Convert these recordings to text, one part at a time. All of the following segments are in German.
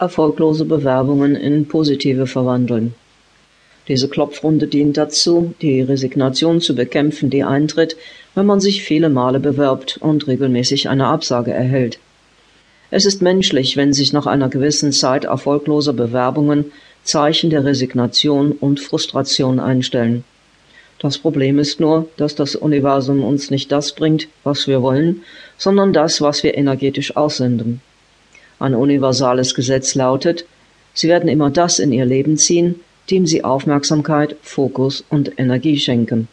erfolglose Bewerbungen in positive verwandeln. Diese Klopfrunde dient dazu, die Resignation zu bekämpfen, die eintritt, wenn man sich viele Male bewirbt und regelmäßig eine Absage erhält. Es ist menschlich, wenn sich nach einer gewissen Zeit erfolgloser Bewerbungen Zeichen der Resignation und Frustration einstellen. Das Problem ist nur, dass das Universum uns nicht das bringt, was wir wollen, sondern das, was wir energetisch aussenden. Ein universales Gesetz lautet, Sie werden immer das in Ihr Leben ziehen, dem Sie Aufmerksamkeit, Fokus und Energie schenken.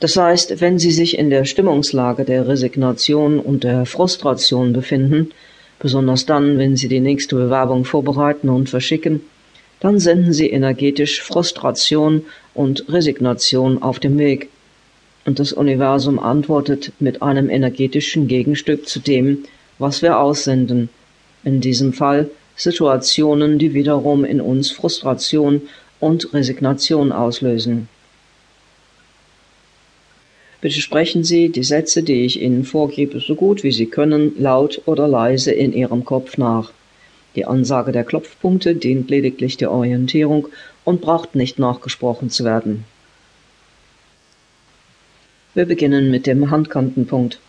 Das heißt, wenn Sie sich in der Stimmungslage der Resignation und der Frustration befinden, besonders dann, wenn Sie die nächste Bewerbung vorbereiten und verschicken, dann senden Sie energetisch Frustration und Resignation auf dem Weg. Und das Universum antwortet mit einem energetischen Gegenstück zu dem, was wir aussenden, in diesem Fall Situationen, die wiederum in uns Frustration und Resignation auslösen. Bitte sprechen Sie die Sätze, die ich Ihnen vorgebe, so gut wie Sie können, laut oder leise in Ihrem Kopf nach. Die Ansage der Klopfpunkte dient lediglich der Orientierung und braucht nicht nachgesprochen zu werden. Wir beginnen mit dem Handkantenpunkt.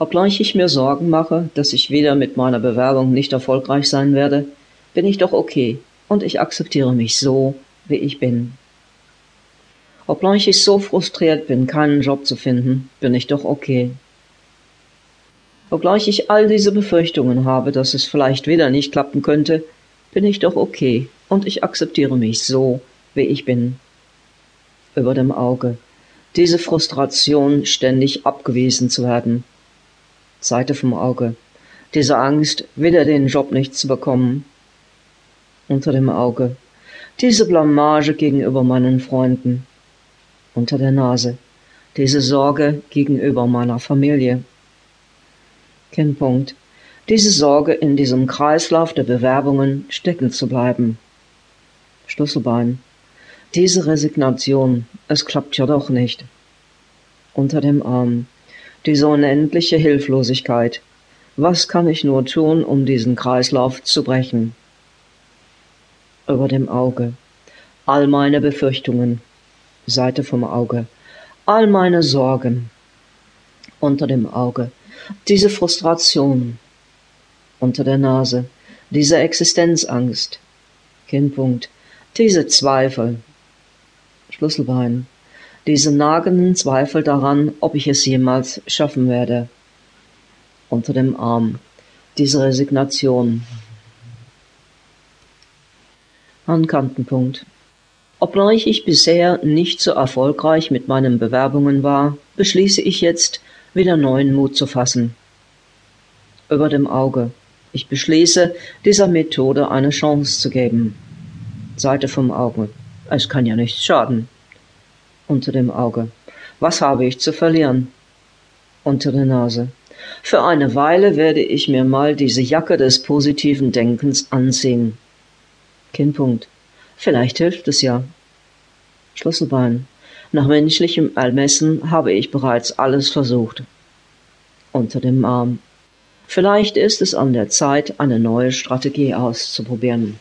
Obgleich ich mir Sorgen mache, dass ich wieder mit meiner Bewerbung nicht erfolgreich sein werde, bin ich doch okay und ich akzeptiere mich so, wie ich bin. Obgleich ich so frustriert bin, keinen Job zu finden, bin ich doch okay. Obgleich ich all diese Befürchtungen habe, dass es vielleicht wieder nicht klappen könnte, bin ich doch okay und ich akzeptiere mich so, wie ich bin. Über dem Auge. Diese Frustration, ständig abgewiesen zu werden, Seite vom Auge. Diese Angst, wieder den Job nicht zu bekommen. Unter dem Auge. Diese Blamage gegenüber meinen Freunden. Unter der Nase. Diese Sorge gegenüber meiner Familie. Kinnpunkt. Diese Sorge, in diesem Kreislauf der Bewerbungen stecken zu bleiben. Schlüsselbein. Diese Resignation, es klappt ja doch nicht. Unter dem Arm diese unendliche Hilflosigkeit. Was kann ich nur tun, um diesen Kreislauf zu brechen? Über dem Auge. All meine Befürchtungen. Seite vom Auge. All meine Sorgen. Unter dem Auge. Diese Frustration. Unter der Nase. Diese Existenzangst. Kinnpunkt. Diese Zweifel. Schlüsselbein diese nagenden Zweifel daran, ob ich es jemals schaffen werde. Unter dem Arm. Diese Resignation. Ankantenpunkt. Obgleich ich bisher nicht so erfolgreich mit meinen Bewerbungen war, beschließe ich jetzt, wieder neuen Mut zu fassen. Über dem Auge. Ich beschließe, dieser Methode eine Chance zu geben. Seite vom Auge. Es kann ja nichts schaden unter dem Auge. Was habe ich zu verlieren? Unter der Nase. Für eine Weile werde ich mir mal diese Jacke des positiven Denkens ansehen. Kinnpunkt. Vielleicht hilft es ja. Schlüsselbein. Nach menschlichem Ermessen habe ich bereits alles versucht. Unter dem Arm. Vielleicht ist es an der Zeit, eine neue Strategie auszuprobieren.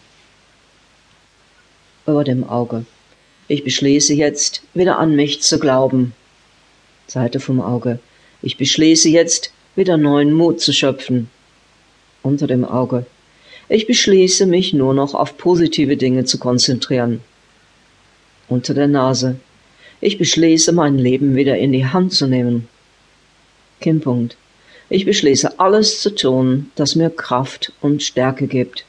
Über dem Auge. Ich beschließe jetzt, wieder an mich zu glauben. Seite vom Auge. Ich beschließe jetzt, wieder neuen Mut zu schöpfen. Unter dem Auge. Ich beschließe, mich nur noch auf positive Dinge zu konzentrieren. Unter der Nase. Ich beschließe, mein Leben wieder in die Hand zu nehmen. Kinnpunkt. Ich beschließe, alles zu tun, das mir Kraft und Stärke gibt.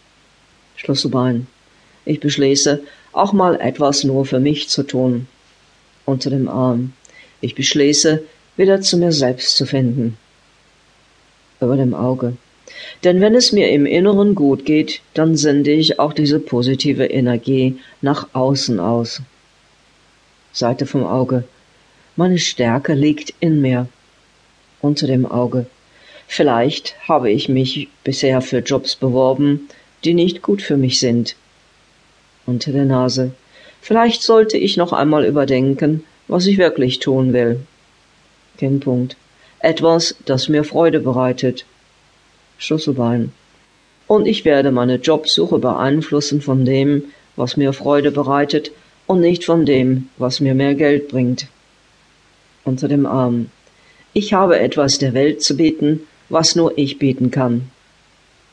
Schlüsselbein. Ich beschließe, auch mal etwas nur für mich zu tun. Unter dem Arm. Ich beschließe, wieder zu mir selbst zu finden. Über dem Auge. Denn wenn es mir im Inneren gut geht, dann sende ich auch diese positive Energie nach außen aus. Seite vom Auge. Meine Stärke liegt in mir. Unter dem Auge. Vielleicht habe ich mich bisher für Jobs beworben, die nicht gut für mich sind unter der Nase. Vielleicht sollte ich noch einmal überdenken, was ich wirklich tun will. Kennpunkt. Etwas, das mir Freude bereitet. Schlüsselbein. und ich werde meine Jobsuche beeinflussen von dem, was mir Freude bereitet und nicht von dem, was mir mehr Geld bringt. Unter dem Arm. Ich habe etwas der Welt zu bieten, was nur ich bieten kann.